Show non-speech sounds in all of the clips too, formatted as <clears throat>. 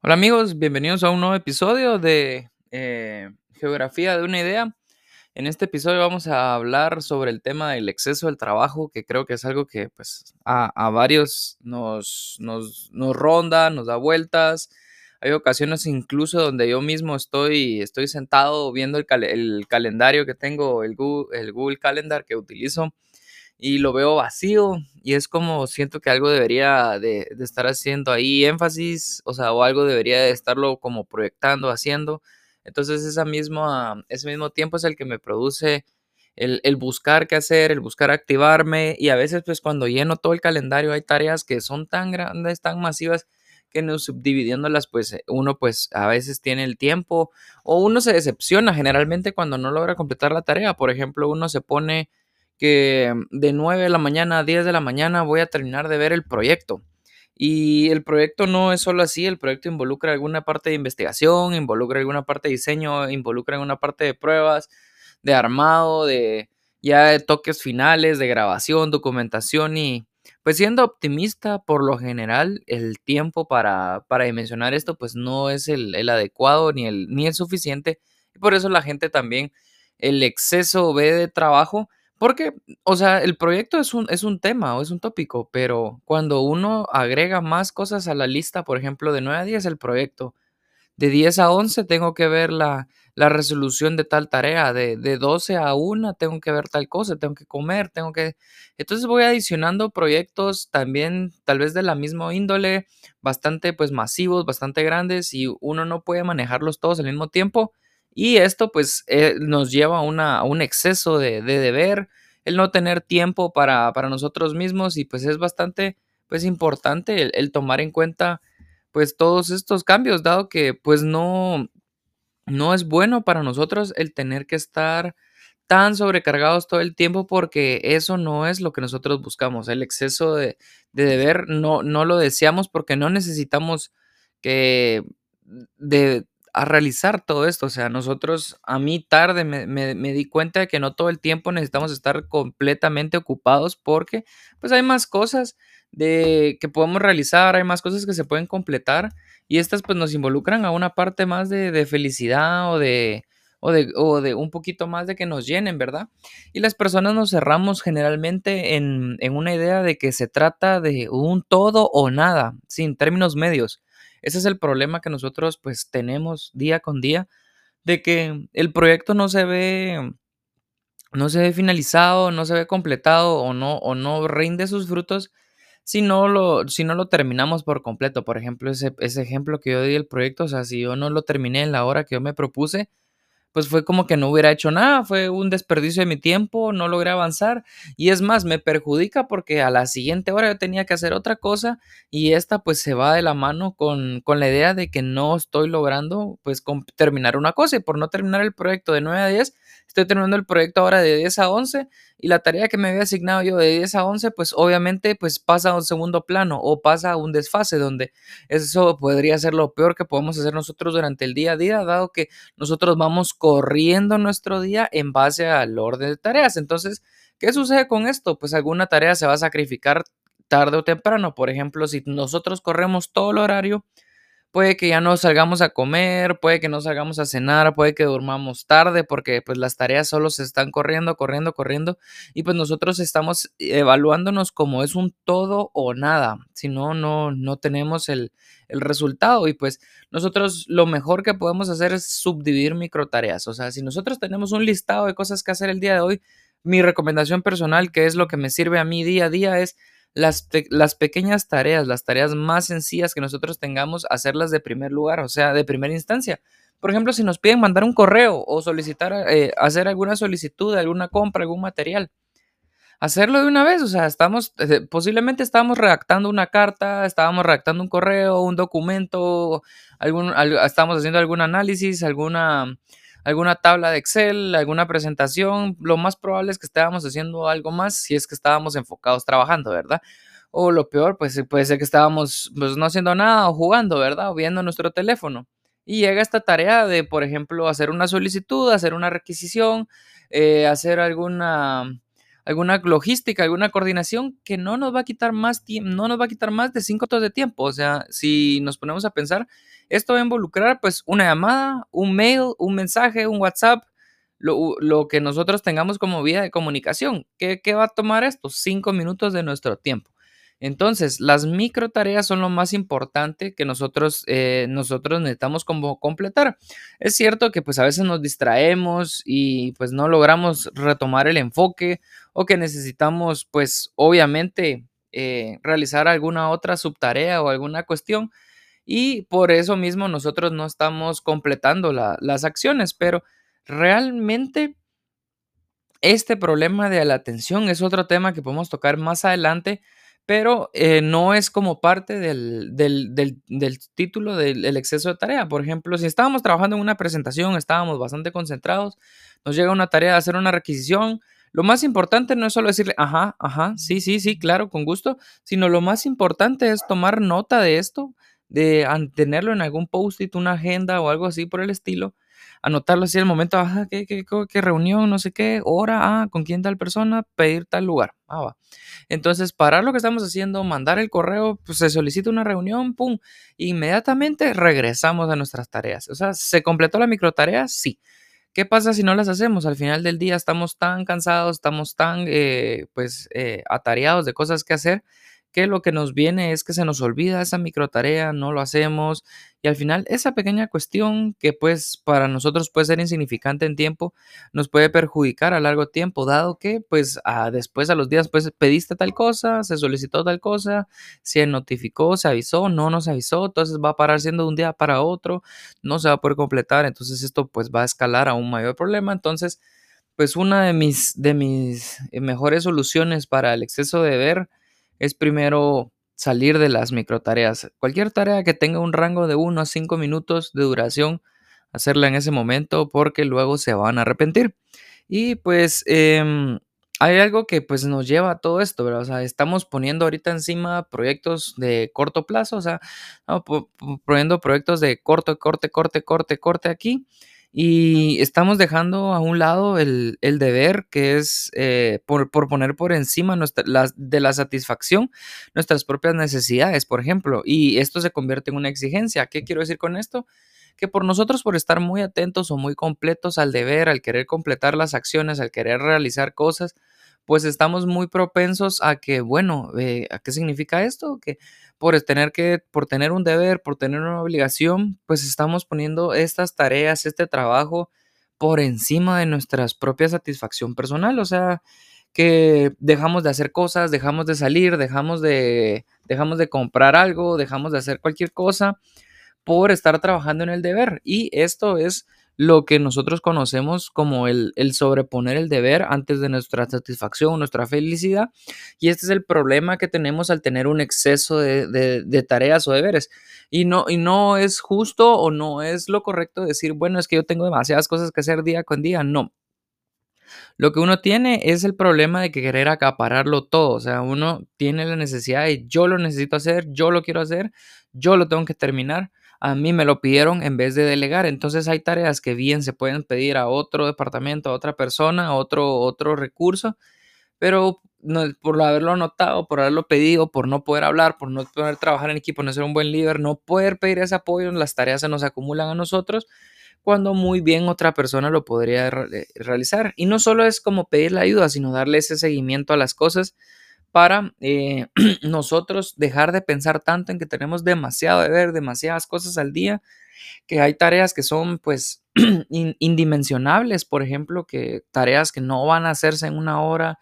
Hola amigos, bienvenidos a un nuevo episodio de eh, Geografía de una idea. En este episodio vamos a hablar sobre el tema del exceso del trabajo, que creo que es algo que pues a, varios nos, nos, nos, ronda, nos da vueltas. Hay ocasiones incluso donde yo mismo estoy, estoy sentado viendo el, calendario que tengo, el Google Calendar que utilizo y lo veo vacío y es como siento que algo debería de, estar haciendo ahí énfasis, o sea, o algo debería de estarlo como proyectando, haciendo. Entonces esa misma, ese mismo tiempo es el que me produce el, el, buscar qué hacer, el buscar activarme y a veces pues cuando lleno todo el calendario hay tareas que son tan grandes, tan masivas que no subdividiéndolas pues uno pues a veces tiene el tiempo o uno se decepciona generalmente cuando no logra completar la tarea. Por ejemplo, uno se pone que de 9 de la mañana a 10 de la mañana voy a terminar de ver el proyecto. Y el proyecto no es solo así, el proyecto involucra alguna parte de investigación, involucra alguna parte de diseño, involucra alguna parte de pruebas, de armado, de ya de toques finales, de grabación, documentación y pues siendo optimista por lo general el tiempo para, para dimensionar esto pues no es el, el adecuado ni el, ni el suficiente y por eso la gente también el exceso de trabajo porque, o sea, el proyecto es un, es un tema o es un tópico, pero cuando uno agrega más cosas a la lista, por ejemplo, de 9 a 10 el proyecto, de 10 a 11 tengo que ver la, la resolución de tal tarea, de, de 12 a 1 tengo que ver tal cosa, tengo que comer, tengo que... Entonces voy adicionando proyectos también tal vez de la misma índole, bastante pues masivos, bastante grandes y uno no puede manejarlos todos al mismo tiempo y esto pues eh, nos lleva a, un exceso de, deber, el no tener tiempo para, nosotros mismos y pues es bastante pues importante el, tomar en cuenta pues todos estos cambios, dado que pues no, no es bueno para nosotros el tener que estar tan sobrecargados todo el tiempo porque eso no es lo que nosotros buscamos. El exceso de, de deber no, no lo deseamos porque no necesitamos que de a realizar todo esto. O sea, nosotros, a mí tarde me, di cuenta de que no todo el tiempo necesitamos estar completamente ocupados porque pues hay más cosas de que podemos realizar, hay más cosas que se pueden completar y estas pues nos involucran a una parte más de, felicidad o de, o de, o de, un poquito más de que nos llenen, ¿verdad? Y las personas nos cerramos generalmente en, en una idea de que se trata de un todo o nada, sin términos medios. Ese es el problema que nosotros pues tenemos día con día, de que el proyecto no se ve, no se ve finalizado, no se ve completado o no, o no rinde sus frutos si no lo, si no lo terminamos por completo. Por ejemplo, ese, ese ejemplo que yo di del proyecto, o sea, si yo no lo terminé en la hora que yo me propuse, pues fue como que no hubiera hecho nada, fue un desperdicio de mi tiempo, no logré avanzar y es más, me perjudica porque a la siguiente hora yo tenía que hacer otra cosa y esta pues se va de la mano con, con la idea de que no estoy logrando pues terminar una cosa y por no terminar el proyecto de 9 a 10 estoy terminando el proyecto ahora de 10 a 11 y la tarea que me había asignado yo de 10 a 11, pues obviamente pues pasa a un segundo plano o pasa a un desfase donde eso podría ser lo peor que podemos hacer nosotros durante el día a día, dado que nosotros vamos corriendo nuestro día en base al orden de tareas. Entonces, ¿qué sucede con esto? Pues alguna tarea se va a sacrificar tarde o temprano. Por ejemplo, si nosotros corremos todo el horario, puede que ya no salgamos a comer, puede que no salgamos a cenar, puede que durmamos tarde porque pues las tareas solo se están corriendo, corriendo, corriendo y pues nosotros estamos evaluándonos como es un todo o nada, si no, no, no tenemos el, el resultado y pues nosotros lo mejor que podemos hacer es subdividir micro tareas, o sea, si nosotros tenemos un listado de cosas que hacer el día de hoy, mi recomendación personal, que es lo que me sirve a mí día a día, es las, las, pequeñas tareas, las tareas más sencillas que nosotros tengamos, hacerlas de primer lugar, o sea, de primera instancia. Por ejemplo, si nos piden mandar un correo o solicitar, eh, hacer alguna solicitud alguna compra, algún material, hacerlo de una vez, o sea, estamos, eh, posiblemente estábamos redactando una carta, estábamos redactando un correo, un documento, algún, estábamos haciendo algún análisis, alguna alguna tabla de Excel, alguna presentación, lo más probable es que estábamos haciendo algo más si es que estábamos enfocados trabajando, ¿verdad? O lo peor, pues puede ser que estábamos pues, no haciendo nada o jugando, ¿verdad? O viendo nuestro teléfono. Y llega esta tarea de, por ejemplo, hacer una solicitud, hacer una requisición, eh, hacer alguna alguna logística, alguna coordinación que no nos va a quitar más no nos va a quitar más de cinco minutos de tiempo. O sea, si nos ponemos a pensar, esto va a involucrar pues una llamada, un mail, un mensaje, un WhatsApp, lo, que nosotros tengamos como vía de comunicación. ¿Qué, ¿Qué va a tomar esto? Cinco minutos de nuestro tiempo. Entonces, las micro tareas son lo más importante que nosotros, eh, nosotros necesitamos completar. Es cierto que pues a veces nos distraemos y pues no logramos retomar el enfoque o que necesitamos pues obviamente eh, realizar alguna otra subtarea o alguna cuestión y por eso mismo nosotros no estamos completando las acciones, pero realmente este problema de la atención es otro tema que podemos tocar más adelante pero eh, no es como parte del, título del exceso de tarea. Por ejemplo, si estábamos trabajando en una presentación, estábamos bastante concentrados, nos llega una tarea de hacer una requisición, lo más importante no es solo decirle, ajá, ajá, sí, sí, sí, claro, con gusto, sino lo más importante es tomar nota de esto, de tenerlo en algún post-it, una agenda o algo así por el estilo, anotarlo así el momento, ajá, ¿qué, qué, qué, reunión, no sé qué, hora, ah, con quién tal persona, pedir tal lugar, ah, va. Entonces, parar lo que estamos haciendo, mandar el correo, pues se solicita una reunión, pum, inmediatamente regresamos a nuestras tareas. O sea, ¿se completó la microtarea? Sí. ¿Qué pasa si no las hacemos? Al final del día estamos tan cansados, estamos tan, eh, pues, eh, atareados de cosas que hacer que lo que nos viene es que se nos olvida esa micro tarea, no lo hacemos y al final esa pequeña cuestión que pues para nosotros puede ser insignificante en tiempo nos puede perjudicar a largo tiempo dado que pues después a los días pues pediste tal cosa, se solicitó tal cosa, se notificó, se avisó, no nos avisó, entonces va a parar siendo de un día para otro, no se va a poder completar, entonces esto pues va a escalar a un mayor problema, entonces pues una de mis, de mis eh, mejores soluciones para el exceso de ver es primero salir de las microtareas. Cualquier tarea que tenga un rango de 1 a 5 minutos de duración, hacerla en ese momento porque luego se van a arrepentir. Y pues em, hay algo que pues nos lleva a todo esto, ¿verdad? O sea, estamos poniendo ahorita encima proyectos de corto plazo, o sea, poniendo proyectos de corto, corte, corte, corte, corte aquí y estamos dejando a un lado el, deber que es eh, por, poner por encima de la satisfacción nuestras propias necesidades, por ejemplo, y esto se convierte en una exigencia. ¿Qué quiero decir con esto? Que por nosotros, por estar muy atentos o muy completos al deber, al querer completar las acciones, al querer realizar cosas, pues estamos muy propensos a que, bueno, eh, ¿a qué significa esto? Que por tener que, por tener un deber, por tener una obligación, pues estamos poniendo estas tareas, este trabajo por encima de nuestra propia satisfacción personal, o sea, que dejamos de hacer cosas, dejamos de salir, dejamos de, dejamos de comprar algo, dejamos de hacer cualquier cosa por estar trabajando en el deber. Y esto es lo que nosotros conocemos como el, sobreponer el deber antes de nuestra satisfacción, nuestra felicidad. Y este es el problema que tenemos al tener un exceso de, tareas o deberes. Y no, y no es justo o no es lo correcto decir, bueno, es que yo tengo demasiadas cosas que hacer día con día. No. Lo que uno tiene es el problema de querer acapararlo todo. O sea, uno tiene la necesidad de yo lo necesito hacer, yo lo quiero hacer, yo lo tengo que terminar a mí me lo pidieron en vez de delegar. Entonces hay tareas que bien se pueden pedir a otro departamento, a otra persona, a otro, otro recurso, pero por haberlo anotado, por haberlo pedido, por no poder hablar, por no poder trabajar en equipo, no ser un buen líder, no poder pedir ese apoyo, las tareas se nos acumulan a nosotros cuando muy bien otra persona lo podría realizar. Y no solo es como pedir la ayuda, sino darle ese seguimiento a las cosas para eh, <clears throat> nosotros dejar de pensar tanto en que tenemos demasiado de ver, demasiadas cosas al día, que hay tareas que son pues <clears throat> indimensionables, por ejemplo, que tareas que no van a hacerse en una hora,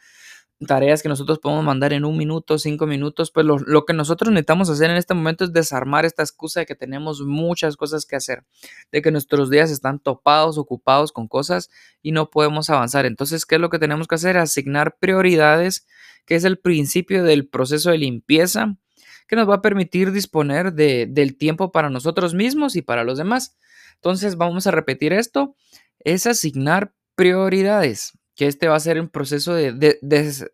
tareas que nosotros podemos mandar en un minuto, cinco minutos, pues lo, que nosotros necesitamos hacer en este momento es desarmar esta excusa de que tenemos muchas cosas que hacer, de que nuestros días están topados, ocupados con cosas y no podemos avanzar. Entonces, ¿qué es lo que tenemos que hacer? Asignar prioridades que es el principio del proceso de limpieza que nos va a permitir disponer de, del tiempo para nosotros mismos y para los demás. Entonces vamos a repetir esto, es asignar prioridades, que este va a ser un proceso de, de,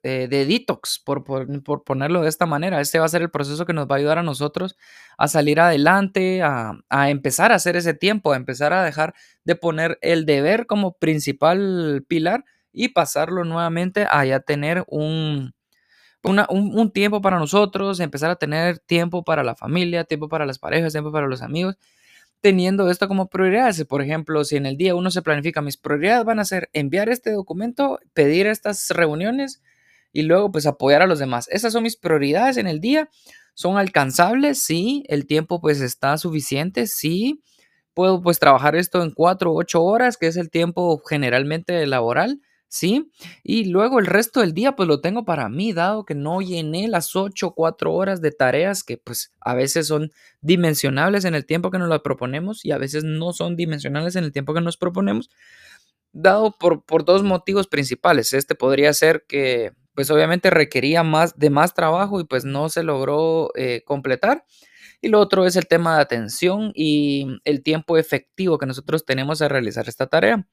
eh, detox, por, por, ponerlo de esta manera. Este va a ser el proceso que nos va a ayudar a nosotros a salir adelante, a, a empezar a hacer ese tiempo, a empezar a dejar de poner el deber como principal pilar y pasarlo nuevamente a tener un, un, tiempo para nosotros, empezar a tener tiempo para la familia, tiempo para las parejas, tiempo para los amigos, teniendo esto como prioridades. Por ejemplo, si en el día uno se planifica, mis prioridades van a ser enviar este documento, pedir estas reuniones y luego pues apoyar a los demás. Esas son mis prioridades en el día. ¿Son alcanzables? Sí. ¿El tiempo pues está suficiente? Sí. ¿Puedo pues trabajar esto en cuatro o ocho horas, que es el tiempo generalmente laboral? ¿Sí? Y luego el resto del día pues lo tengo para mí, dado que no llené las 8 o 4 horas de tareas que pues a veces son dimensionables en el tiempo que nos las proponemos y a veces no son dimensionales en el tiempo que nos proponemos, dado por, por dos motivos principales. Este podría ser que pues obviamente requería más de más trabajo y pues no se logró eh, completar. Y lo otro es el tema de atención y el tiempo efectivo que nosotros tenemos a realizar esta tarea.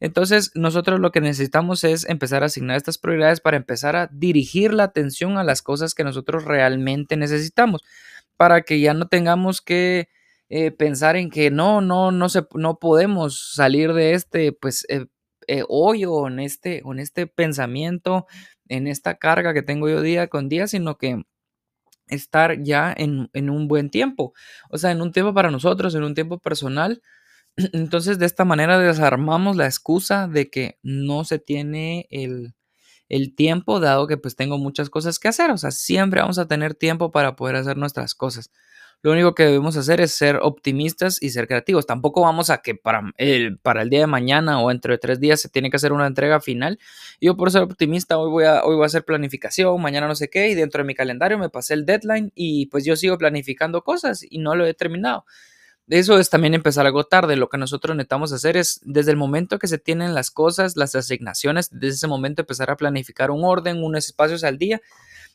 Entonces, nosotros lo que necesitamos es empezar a asignar estas prioridades para empezar a dirigir la atención a las cosas que nosotros realmente necesitamos, para que ya no tengamos que eh, pensar en que no, no, no, se, no podemos salir de este, pues, eh, eh, hoyo, en este, en este pensamiento, en esta carga que tengo yo día con día, sino que estar ya en, en un buen tiempo, o sea, en un tiempo para nosotros, en un tiempo personal, <clears throat> entonces, de esta manera desarmamos la excusa de que no se tiene el, tiempo, dado que pues tengo muchas cosas que hacer. O sea, siempre vamos a tener tiempo para poder hacer nuestras cosas. Lo único que debemos hacer es ser optimistas y ser creativos. Tampoco vamos a que para el, para el día de mañana o entre tres días se tiene que hacer una entrega final. Yo por ser optimista hoy voy, a, hoy voy a hacer planificación, mañana no sé qué, y dentro de mi calendario me pasé el deadline y pues yo sigo planificando cosas y no lo he terminado. Eso es también empezar algo tarde. Lo que nosotros necesitamos hacer es, desde el momento que se tienen las cosas, las asignaciones, desde ese momento empezar a planificar un orden, unos espacios al día.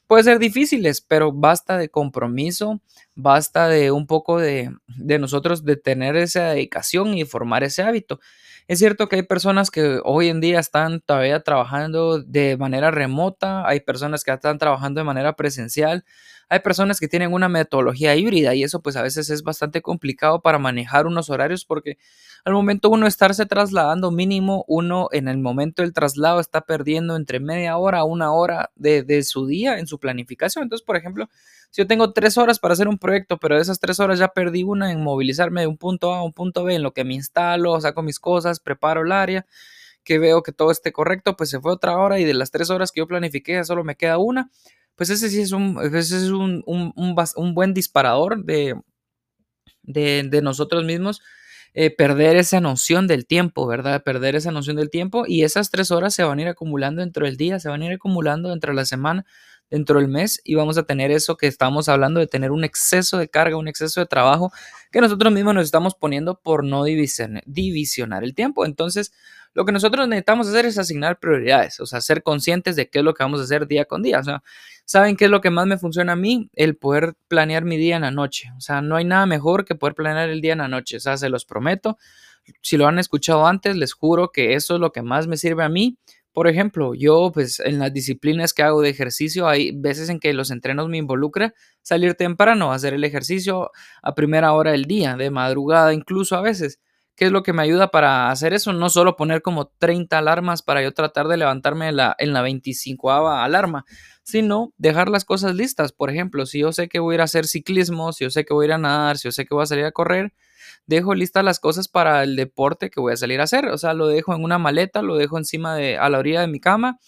Puede ser difíciles, pero basta de compromiso, basta de un poco de, de nosotros de tener esa dedicación y formar ese hábito. Es cierto que hay personas que hoy en día están todavía trabajando de manera remota, hay personas que están trabajando de manera presencial, hay personas que tienen una metodología híbrida y eso pues a veces es bastante complicado para manejar unos horarios porque al momento uno estarse trasladando mínimo, uno en el momento del traslado está perdiendo entre media hora a una hora de, de su día en su planificación. Entonces, por ejemplo, si yo tengo tres horas para hacer un proyecto, pero de esas tres horas ya perdí una en movilizarme de un punto A a un punto B, en lo que me instalo, saco mis cosas, preparo el área, que veo que todo esté correcto, pues se fue otra hora y de las tres horas que yo planifiqué solo me queda una pues ese sí es un, ese es un, un, un, buen disparador de, de, de nosotros mismos. Eh, perder esa noción del tiempo, ¿verdad? Perder esa noción del tiempo y esas tres horas se van a ir acumulando dentro del día, se van a ir acumulando dentro de la semana, dentro del mes y vamos a tener eso que estamos hablando de tener un exceso de carga, un exceso de trabajo que nosotros mismos nos estamos poniendo por no divisionar el tiempo. Entonces, lo que nosotros necesitamos hacer es asignar prioridades, o sea, ser conscientes de qué es lo que vamos a hacer día con día. O sea, ¿saben qué es lo que más me funciona a mí? El poder planear mi día en la noche. O sea, no hay nada mejor que poder planear el día en la noche. O sea, se los prometo. Si lo han escuchado antes, les juro que eso es lo que más me sirve a mí. Por ejemplo, yo pues en las disciplinas que hago de ejercicio hay veces en que los entrenos me involucra salir temprano, hacer el ejercicio a primera hora del día, de madrugada incluso a veces. ¿Qué es lo que me ayuda para hacer eso? No solo poner como 30 alarmas para yo tratar de levantarme en la, en la 25 alarma, sino dejar las cosas listas. Por ejemplo, si yo sé que voy a ir a hacer ciclismo, si yo sé que voy a ir a nadar, si yo sé que voy a salir a correr, dejo listas las cosas para el deporte que voy a salir a hacer. O sea, lo dejo en una maleta, lo dejo encima de, a la orilla de mi cama,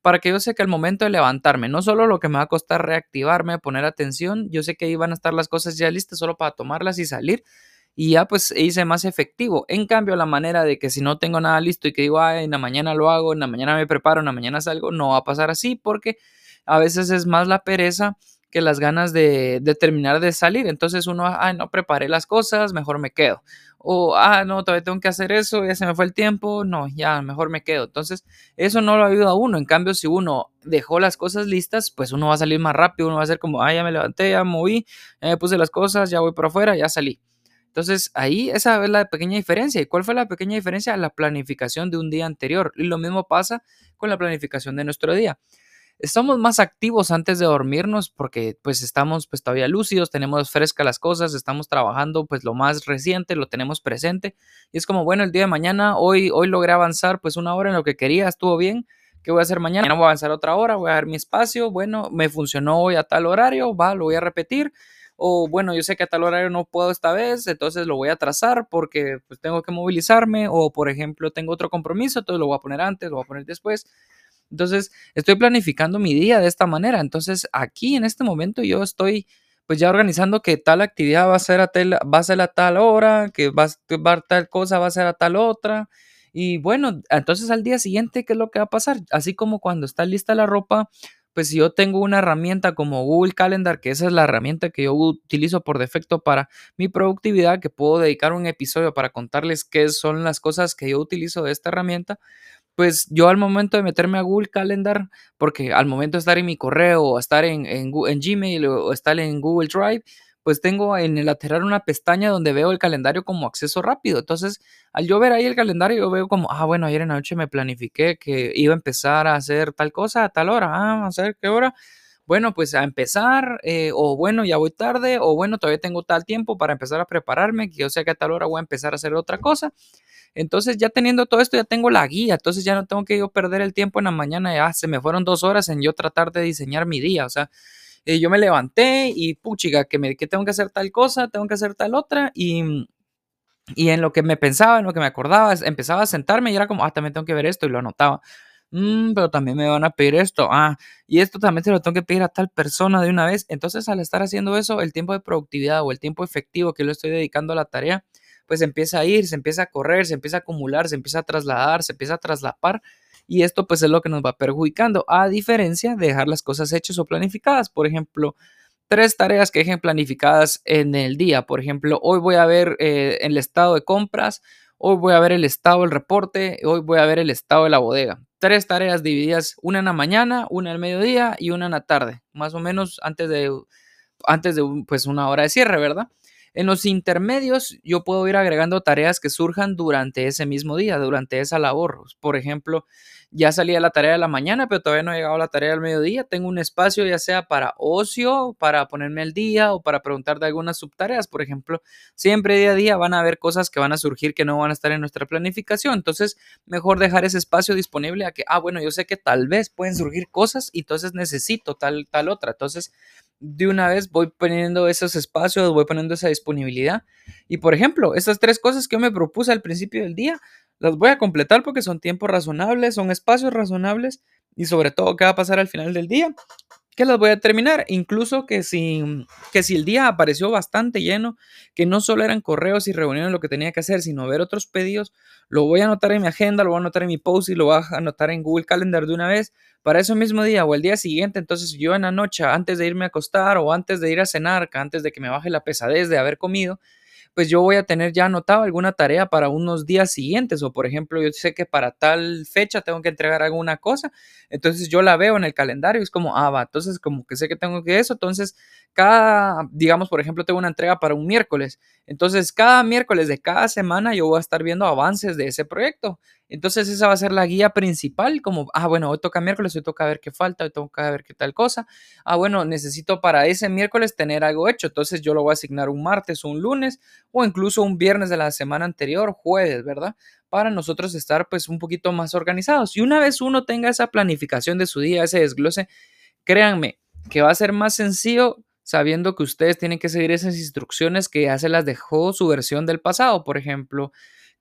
para que yo sé que al momento de levantarme, no solo lo que me va a costar reactivarme, poner atención, yo sé que ahí van a estar las cosas ya listas solo para tomarlas y salir, y ya pues hice más efectivo. En cambio, la manera de que si no tengo nada listo y que digo, ay, en la mañana lo hago, en la mañana me preparo, en la mañana salgo, no va a pasar así porque a veces es más la pereza que las ganas de, terminar de salir. Entonces uno, ay, no preparé las cosas, mejor me quedo. O, ah, no, todavía tengo que hacer eso, ya se me fue el tiempo, no, ya, mejor me quedo. Entonces, eso no lo ayuda a uno. En cambio, si uno dejó las cosas listas, pues uno va a salir más rápido, uno va a ser como, ah, ya me levanté, ya moví, ya me puse las cosas, ya voy por afuera, ya salí. Entonces, ahí esa es la pequeña diferencia. ¿Y cuál fue la pequeña diferencia? La planificación de un día anterior. Y lo mismo pasa con la planificación de nuestro día. estamos más activos antes de dormirnos porque pues estamos pues todavía lúcidos, tenemos frescas las cosas, estamos trabajando pues lo más reciente, lo tenemos presente y es como bueno, el día de mañana, hoy, hoy logré avanzar pues una hora en lo que quería, estuvo bien, ¿qué voy a hacer mañana? Voy a avanzar otra hora, voy a dar mi espacio, bueno, me funcionó hoy a tal horario, va, lo voy a repetir o bueno, yo sé que a tal horario no puedo esta vez, entonces lo voy a trazar porque pues tengo que movilizarme o por ejemplo tengo otro compromiso, entonces lo voy a poner antes, lo voy a poner después. Entonces, estoy planificando mi día de esta manera. Entonces, aquí en este momento yo estoy pues ya organizando que tal actividad va a ser a, tal, va a, ser a tal hora, que va, a tal cosa va a ser a tal otra. Y bueno, entonces al día siguiente, ¿qué es lo que va a pasar? Así como cuando está lista la ropa, pues si yo tengo una herramienta como Google Calendar, que esa es la herramienta que yo utilizo por defecto para mi productividad, que puedo dedicar un episodio para contarles qué son las cosas que yo utilizo de esta herramienta, pues yo al momento de meterme a Google Calendar, porque al momento de estar en mi correo o estar en, en, Gmail o estar en Google Drive, pues tengo en el lateral una pestaña donde veo el calendario como acceso rápido. Entonces, al yo ver ahí el calendario, yo veo como, ah, bueno, ayer en la noche me planifiqué que iba a empezar a hacer tal cosa a tal hora. Ah, a hacer qué hora. Bueno, pues a empezar, eh, o bueno, ya voy tarde, o bueno, todavía tengo tal tiempo para empezar a prepararme, que yo sé que a tal hora voy a empezar a hacer otra cosa. Entonces, ya teniendo todo esto, ya tengo la guía. Entonces, ya no tengo que yo perder el tiempo en la mañana. Ya se me fueron dos horas en yo tratar de diseñar mi día. O sea, eh, yo me levanté y puchiga, que, tengo que hacer tal cosa, tengo que hacer tal otra. Y, y en lo que me pensaba, en lo que me acordaba, empezaba a sentarme y era como, ah, también tengo que ver esto y lo anotaba. Mm, pero también me van a pedir esto. Ah, y esto también se lo tengo que pedir a tal persona de una vez. Entonces, al estar haciendo eso, el tiempo de productividad o el tiempo efectivo que lo estoy dedicando a la tarea, pues empieza a ir, se empieza a correr, se empieza a acumular, se empieza a trasladar, se empieza a traslapar y esto pues es lo que nos va perjudicando, a diferencia de dejar las cosas hechas o planificadas. Por ejemplo, tres tareas que dejen planificadas en el día. Por ejemplo, hoy voy a ver eh, el estado de compras, hoy voy a ver el estado del reporte, hoy voy a ver el estado de la bodega. Tres tareas divididas, una en la mañana, una el mediodía y una en la tarde, más o menos antes de, antes de pues, una hora de cierre, ¿verdad? En los intermedios yo puedo ir agregando tareas que surjan durante ese mismo día, durante esa labor. Por ejemplo, ya salía la tarea de la mañana, pero todavía no ha llegado la tarea del mediodía. Tengo un espacio ya sea para ocio, para ponerme al día o para preguntar de algunas subtareas. Por ejemplo, siempre día a día van a haber cosas que van a surgir que no van a estar en nuestra planificación. Entonces, mejor dejar ese espacio disponible a que, ah, bueno, yo sé que tal vez pueden surgir cosas y entonces necesito tal, tal otra. Entonces, de una vez voy poniendo esos espacios, voy poniendo esa disponibilidad. Y por ejemplo, estas tres cosas que yo me propuse al principio del día, las voy a completar porque son tiempos razonables, son espacios razonables y sobre todo qué va a pasar al final del día que las voy a terminar. Incluso que si, que si el día apareció bastante lleno, que no solo eran correos y reuniones lo que tenía que hacer, sino ver otros pedidos, lo voy a anotar en mi agenda, lo voy a anotar en mi post y lo voy a anotar en Google Calendar de una vez para ese mismo día o el día siguiente. Entonces yo en la noche, antes de irme a acostar o antes de ir a cenar, antes de que me baje la pesadez de haber comido, pues yo voy a tener ya anotado alguna tarea para unos días siguientes o por ejemplo yo sé que para tal fecha tengo que entregar alguna cosa, entonces yo la veo en el calendario y es como, ah, va, entonces como que sé que tengo que eso, entonces cada, digamos por ejemplo tengo una entrega para un miércoles, entonces cada miércoles de cada semana yo voy a estar viendo avances de ese proyecto, entonces esa va a ser la guía principal, como, ah, bueno, hoy toca miércoles, hoy toca ver qué falta, hoy toca ver qué tal cosa. Ah, bueno, necesito para ese miércoles tener algo hecho, entonces yo lo voy a asignar un martes o un lunes o incluso un viernes de la semana anterior, jueves, ¿verdad? Para nosotros estar pues un poquito más organizados. Y una vez uno tenga esa planificación de su día, ese desglose, créanme que va a ser más sencillo sabiendo que ustedes tienen que seguir esas instrucciones que ya se las dejó su versión del pasado, por ejemplo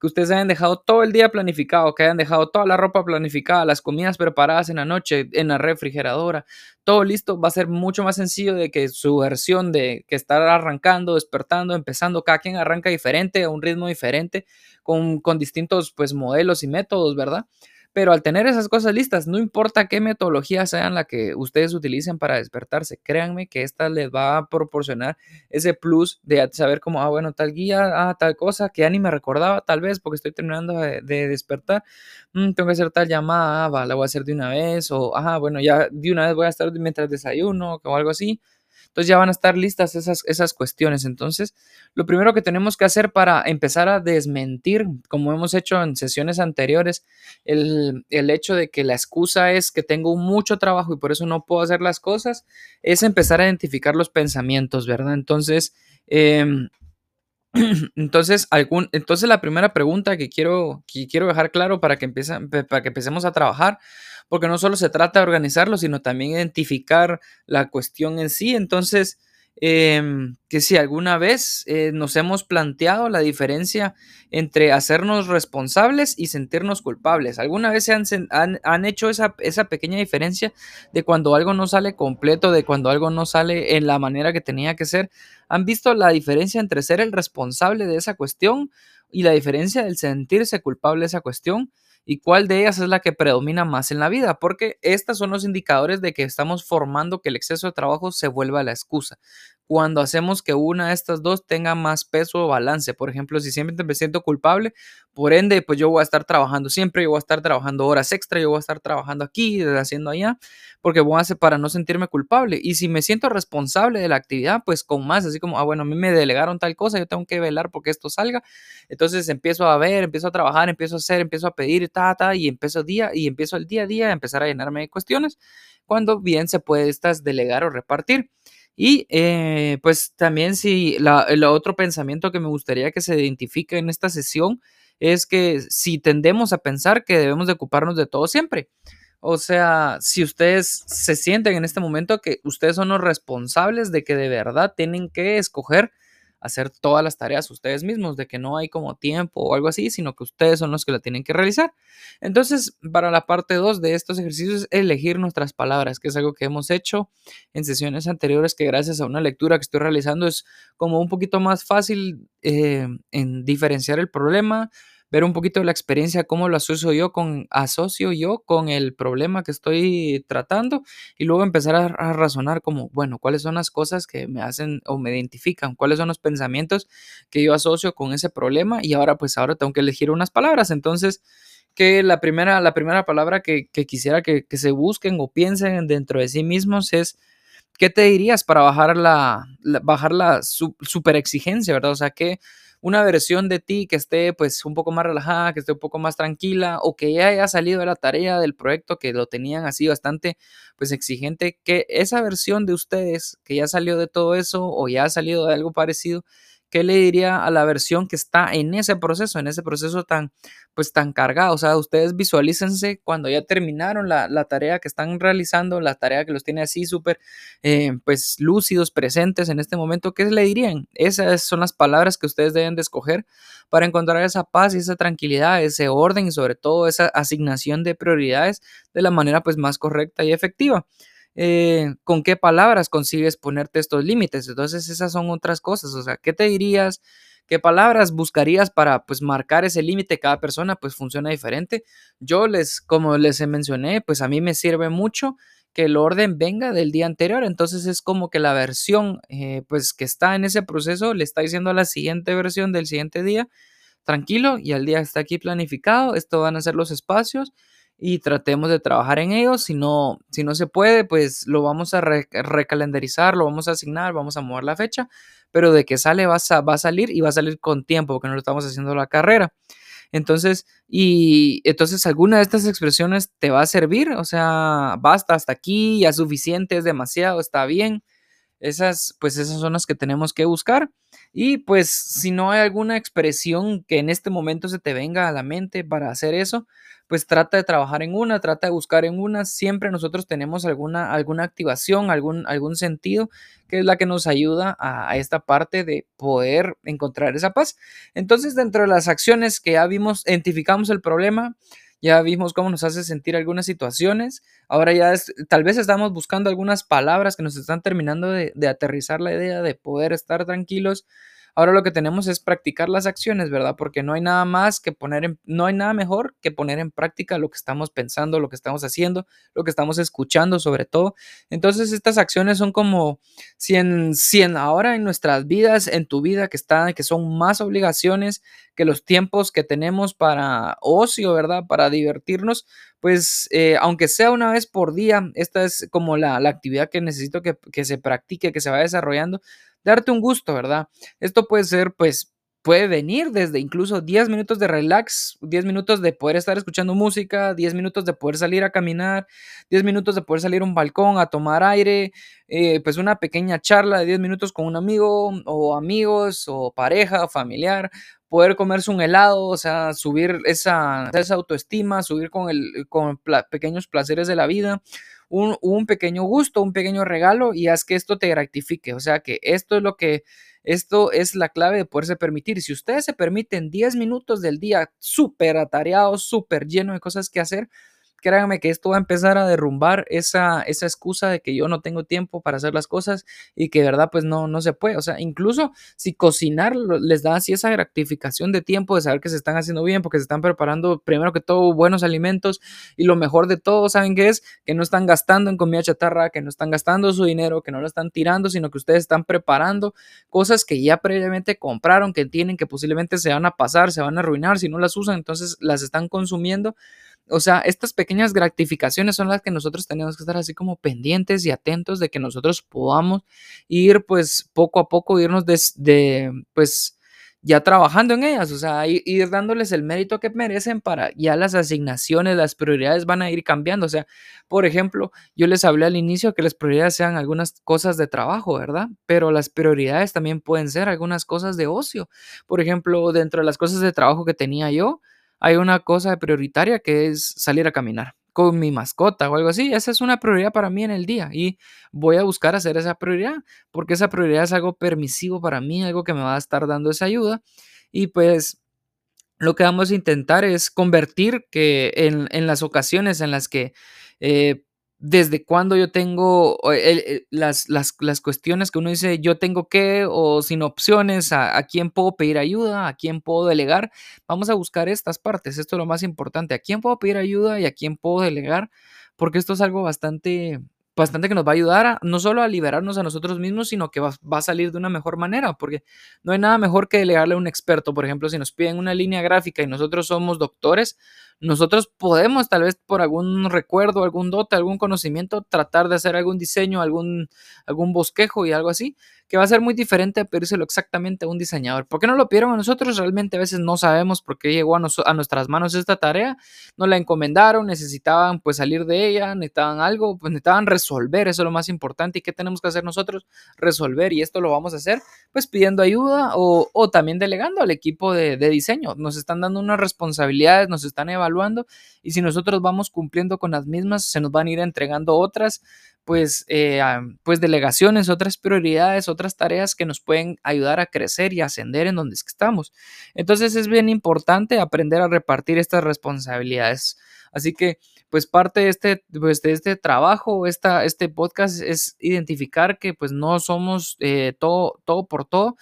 que ustedes hayan dejado todo el día planificado, que hayan dejado toda la ropa planificada, las comidas preparadas en la noche, en la refrigeradora, todo listo, va a ser mucho más sencillo de que su versión de que estar arrancando, despertando, empezando, cada quien arranca diferente, a un ritmo diferente, con, con distintos pues modelos y métodos, ¿verdad? Pero al tener esas cosas listas, no importa qué metodología sean la que ustedes utilicen para despertarse, créanme que esta les va a proporcionar ese plus de saber cómo, ah, bueno, tal guía, ah, tal cosa que ya ni me recordaba, tal vez porque estoy terminando de, despertar, mm, tengo que hacer tal llamada, ah, va, la voy a hacer de una vez, o, ah, bueno, ya de una vez voy a estar mientras desayuno o algo así. Entonces ya van a estar listas esas, esas cuestiones. Entonces, lo primero que tenemos que hacer para empezar a desmentir, como hemos hecho en sesiones anteriores, el, el hecho de que la excusa es que tengo mucho trabajo y por eso no puedo hacer las cosas, es empezar a identificar los pensamientos, ¿verdad? Entonces, eh, <clears throat> entonces, algún, entonces la primera pregunta que quiero, que quiero dejar claro para que, para que empecemos a trabajar, porque no solo se trata de organizarlo, sino también identificar la cuestión en sí. Entonces, Em, que si alguna vez eh, nos hemos planteado la diferencia entre hacernos responsables y sentirnos culpables. ¿Alguna vez se han, han, hecho esa, esa, pequeña diferencia de cuando algo no sale completo, de cuando algo no sale en la manera que tenía que ser? ¿Han visto la diferencia entre ser el responsable de esa cuestión y la diferencia del sentirse culpable de esa cuestión? Y cuál de ellas es la que predomina más en la vida, porque estos son los indicadores de que estamos formando que el exceso de trabajo se vuelva la excusa cuando hacemos que una de estas dos tenga más peso o balance. Por ejemplo, si siempre me siento culpable, por ende, pues yo voy a estar trabajando siempre, yo voy a estar trabajando horas extra, yo voy a estar trabajando aquí, haciendo allá, porque voy a hacer para no sentirme culpable. Y si me siento responsable de la actividad, pues con más, así como, ah, bueno, a mí me delegaron tal cosa, yo tengo que velar porque esto salga. Entonces empiezo a ver, empiezo a trabajar, empiezo a hacer, empiezo a pedir, ta, ta, y empiezo día, y empiezo el día a día a empezar a llenarme de cuestiones, cuando bien se puede estas delegar o repartir. Y eh, pues también si la, el otro pensamiento que me gustaría que se identifique en esta sesión es que si tendemos a pensar que debemos de ocuparnos de todo siempre. O sea, si ustedes se sienten en este momento que ustedes son los responsables de que de verdad tienen que escoger hacer todas las tareas ustedes mismos, de que no hay como tiempo o algo así, sino que ustedes son los que la tienen que realizar. Entonces, para la parte 2 de estos ejercicios, elegir nuestras palabras, que es algo que hemos hecho en sesiones anteriores, que gracias a una lectura que estoy realizando es como un poquito más fácil eh, en diferenciar el problema, ver un poquito de la experiencia, cómo lo asocio yo con, asocio yo con el problema que estoy tratando y luego empezar a, razonar como, bueno, cuáles son las cosas que me hacen o me identifican, cuáles son los pensamientos que yo asocio con ese problema y ahora pues ahora tengo que elegir unas palabras. Entonces, que la primera, la primera palabra que, quisiera que, se busquen o piensen dentro de sí mismos es, ¿qué te dirías para bajar la, bajar la super exigencia, verdad? O sea, ¿qué, una versión de ti que esté pues un poco más relajada, que esté un poco más tranquila o que ya haya salido de la tarea del proyecto que lo tenían así bastante pues exigente, que esa versión de ustedes que ya salió de todo eso o ya ha salido de algo parecido, ¿qué le diría a la versión que está en ese proceso, en ese proceso tan, pues tan cargado? O sea, ustedes visualícense cuando ya terminaron la, tarea que están realizando, la tarea que los tiene así súper, eh, pues lúcidos, presentes en este momento, ¿qué le dirían? Esas son las palabras que ustedes deben de escoger para encontrar esa paz y esa tranquilidad, ese orden y sobre todo esa asignación de prioridades de la manera pues más correcta y efectiva. Eh, con qué palabras consigues ponerte estos límites. Entonces esas son otras cosas. O sea, ¿qué te dirías? ¿Qué palabras buscarías para pues marcar ese límite? Cada persona pues funciona diferente. Yo les, como les mencioné, pues a mí me sirve mucho que el orden venga del día anterior. Entonces es como que la versión eh, pues que está en ese proceso le está diciendo a la siguiente versión del siguiente día, tranquilo, y al día está aquí planificado, esto van a ser los espacios y tratemos de trabajar en ellos. Si no, si no se puede, pues lo vamos a recalendarizar, lo vamos a asignar, vamos a mover la fecha, pero de que sale va a, va a salir y va a salir con tiempo porque no lo estamos haciendo la carrera. Entonces, y entonces alguna de estas expresiones te va a servir, o sea, basta hasta aquí, ya suficiente, es demasiado, está bien. Esas, pues esas son las que tenemos que buscar. Y pues si no hay alguna expresión que en este momento se te venga a la mente para hacer eso, pues trata de trabajar en una, trata de buscar en una. Siempre nosotros tenemos alguna, alguna activación, algún, algún sentido que es la que nos ayuda a, esta parte de poder encontrar esa paz. Entonces, dentro de las acciones que ya vimos, identificamos el problema, ya vimos cómo nos hace sentir algunas situaciones. Ahora ya es, tal vez estamos buscando algunas palabras que nos están terminando de, de aterrizar la idea de poder estar tranquilos Ahora lo que tenemos es practicar las acciones, ¿verdad? Porque no hay nada más que poner en, no hay nada mejor que poner en práctica lo que estamos pensando, lo que estamos haciendo, lo que estamos escuchando sobre todo. Entonces estas acciones son como si en, ahora en nuestras vidas, en tu vida que están, que son más obligaciones que los tiempos que tenemos para ocio, ¿verdad? Para divertirnos, pues eh, aunque sea una vez por día, esta es como la, actividad que necesito que, que se practique, que se vaya desarrollando, darte un gusto, ¿verdad? Esto puede ser pues puede venir desde incluso 10 minutos de relax, 10 minutos de poder estar escuchando música, 10 minutos de poder salir a caminar, 10 minutos de poder salir a un balcón a tomar aire, eh, pues una pequeña charla de 10 minutos con un amigo o amigos o pareja familiar, poder comerse un helado, o sea, subir esa, esa autoestima, subir con, el, con pequeños placeres de la vida. Un, un pequeño gusto, un pequeño regalo y haz que esto te gratifique. O sea que esto es lo que esto es la clave de poderse permitir. Si ustedes se permiten 10 minutos del día súper atareados, súper lleno de cosas que hacer, créanme que esto va a empezar a derrumbar esa, esa excusa de que yo no tengo tiempo para hacer las cosas y que verdad pues no, no se puede. O sea, incluso si cocinar les da así esa gratificación de tiempo de saber que se están haciendo bien porque se están preparando primero que todo buenos alimentos y lo mejor de todo, ¿saben qué es? Que no están gastando en comida chatarra, que no están gastando su dinero, que no lo están tirando, sino que ustedes están preparando cosas que ya previamente compraron, que tienen, que posiblemente se van a pasar, se van a arruinar si no las usan, entonces las están consumiendo o sea, estas pequeñas gratificaciones son las que nosotros tenemos que estar así como pendientes y atentos de que nosotros podamos ir pues poco a poco, irnos de, pues ya trabajando en ellas, o sea, ir, dándoles el mérito que merecen para ya las asignaciones, las prioridades van a ir cambiando. O sea, por ejemplo, yo les hablé al inicio que las prioridades sean algunas cosas de trabajo, ¿verdad? Pero las prioridades también pueden ser algunas cosas de ocio. Por ejemplo, dentro de las cosas de trabajo que tenía yo, hay una cosa prioritaria que es salir a caminar con mi mascota o algo así. Esa es una prioridad para mí en el día y voy a buscar hacer esa prioridad porque esa prioridad es algo permisivo para mí, algo que me va a estar dando esa ayuda y pues lo que vamos a intentar es convertir que en, las ocasiones en las que eh, desde cuando yo tengo las, las, cuestiones que uno dice yo tengo que o sin opciones, a, a, quién puedo pedir ayuda, a quién puedo delegar. Vamos a buscar estas partes, esto es lo más importante, a quién puedo pedir ayuda y a quién puedo delegar, porque esto es algo bastante bastante que nos va a ayudar no solo a liberarnos a nosotros mismos, sino que va, a salir de una mejor manera, porque no hay nada mejor que delegarle a un experto. Por ejemplo, si nos piden una línea gráfica y nosotros somos doctores, nosotros podemos tal vez por algún recuerdo, algún dote, algún conocimiento, tratar de hacer algún diseño, algún, algún bosquejo y algo así, que va a ser muy diferente a pedírselo exactamente a un diseñador. ¿Por qué no lo pidieron a nosotros? Realmente a veces no sabemos por qué llegó a, a nuestras manos esta tarea, no la encomendaron, necesitaban pues salir de ella, necesitaban algo, pues necesitaban resolver, eso es lo más importante. ¿Y qué tenemos que hacer nosotros? Resolver y esto lo vamos a hacer pues pidiendo ayuda o, o también delegando al equipo de, de diseño. Nos están dando unas responsabilidades, nos están evaluando evaluando y si nosotros vamos cumpliendo con las mismas, se nos van a ir entregando otras, pues, eh, pues delegaciones, otras prioridades, otras tareas que nos pueden ayudar a crecer y ascender en donde estamos. Entonces es bien importante aprender a repartir estas responsabilidades. Así que, pues parte de este, pues, de este trabajo, esta, este podcast es identificar que pues no somos eh, todo, todo por todo,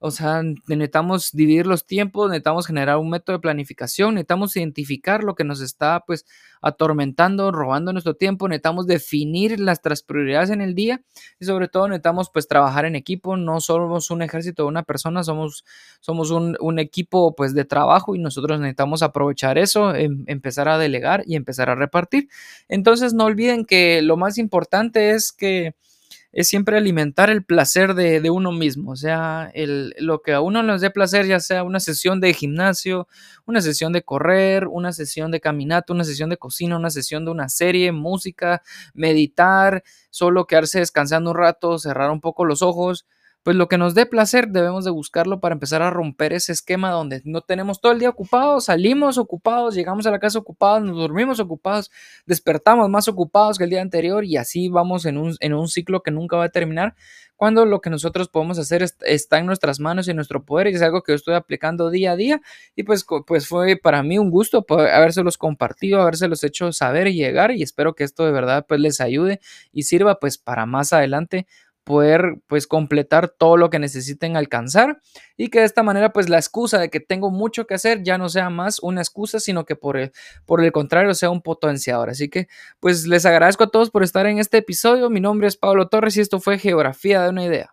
o sea, necesitamos dividir los tiempos, necesitamos generar un método de planificación, necesitamos identificar lo que nos está pues atormentando, robando nuestro tiempo, necesitamos definir nuestras prioridades en el día y sobre todo necesitamos pues trabajar en equipo, no somos un ejército de una persona, somos, somos un, equipo pues de trabajo y nosotros necesitamos aprovechar eso, em, empezar a delegar y empezar a repartir. Entonces no olviden que lo más importante es que es siempre alimentar el placer de, uno mismo, o sea, el, lo que a uno nos dé placer, ya sea una sesión de gimnasio, una sesión de correr, una sesión de caminata, una sesión de cocina, una sesión de una serie, música, meditar, solo quedarse descansando un rato, cerrar un poco los ojos, pues lo que nos dé placer debemos de buscarlo para empezar a romper ese esquema donde no tenemos todo el día ocupados, salimos ocupados, llegamos a la casa ocupados, nos dormimos ocupados, despertamos más ocupados que el día anterior y así vamos en un, en un ciclo que nunca va a terminar cuando lo que nosotros podemos hacer está en nuestras manos y en nuestro poder y es algo que yo estoy aplicando día a día. Y pues, pues fue para mí un gusto habérselos compartido, habérselos hecho saber y llegar y espero que esto de verdad pues les ayude y sirva pues para más adelante poder pues completar todo lo que necesiten alcanzar y que de esta manera pues la excusa de que tengo mucho que hacer ya no sea más una excusa sino que por el, por el contrario sea un potenciador. Así que pues les agradezco a todos por estar en este episodio. Mi nombre es Pablo Torres y esto fue Geografía de una idea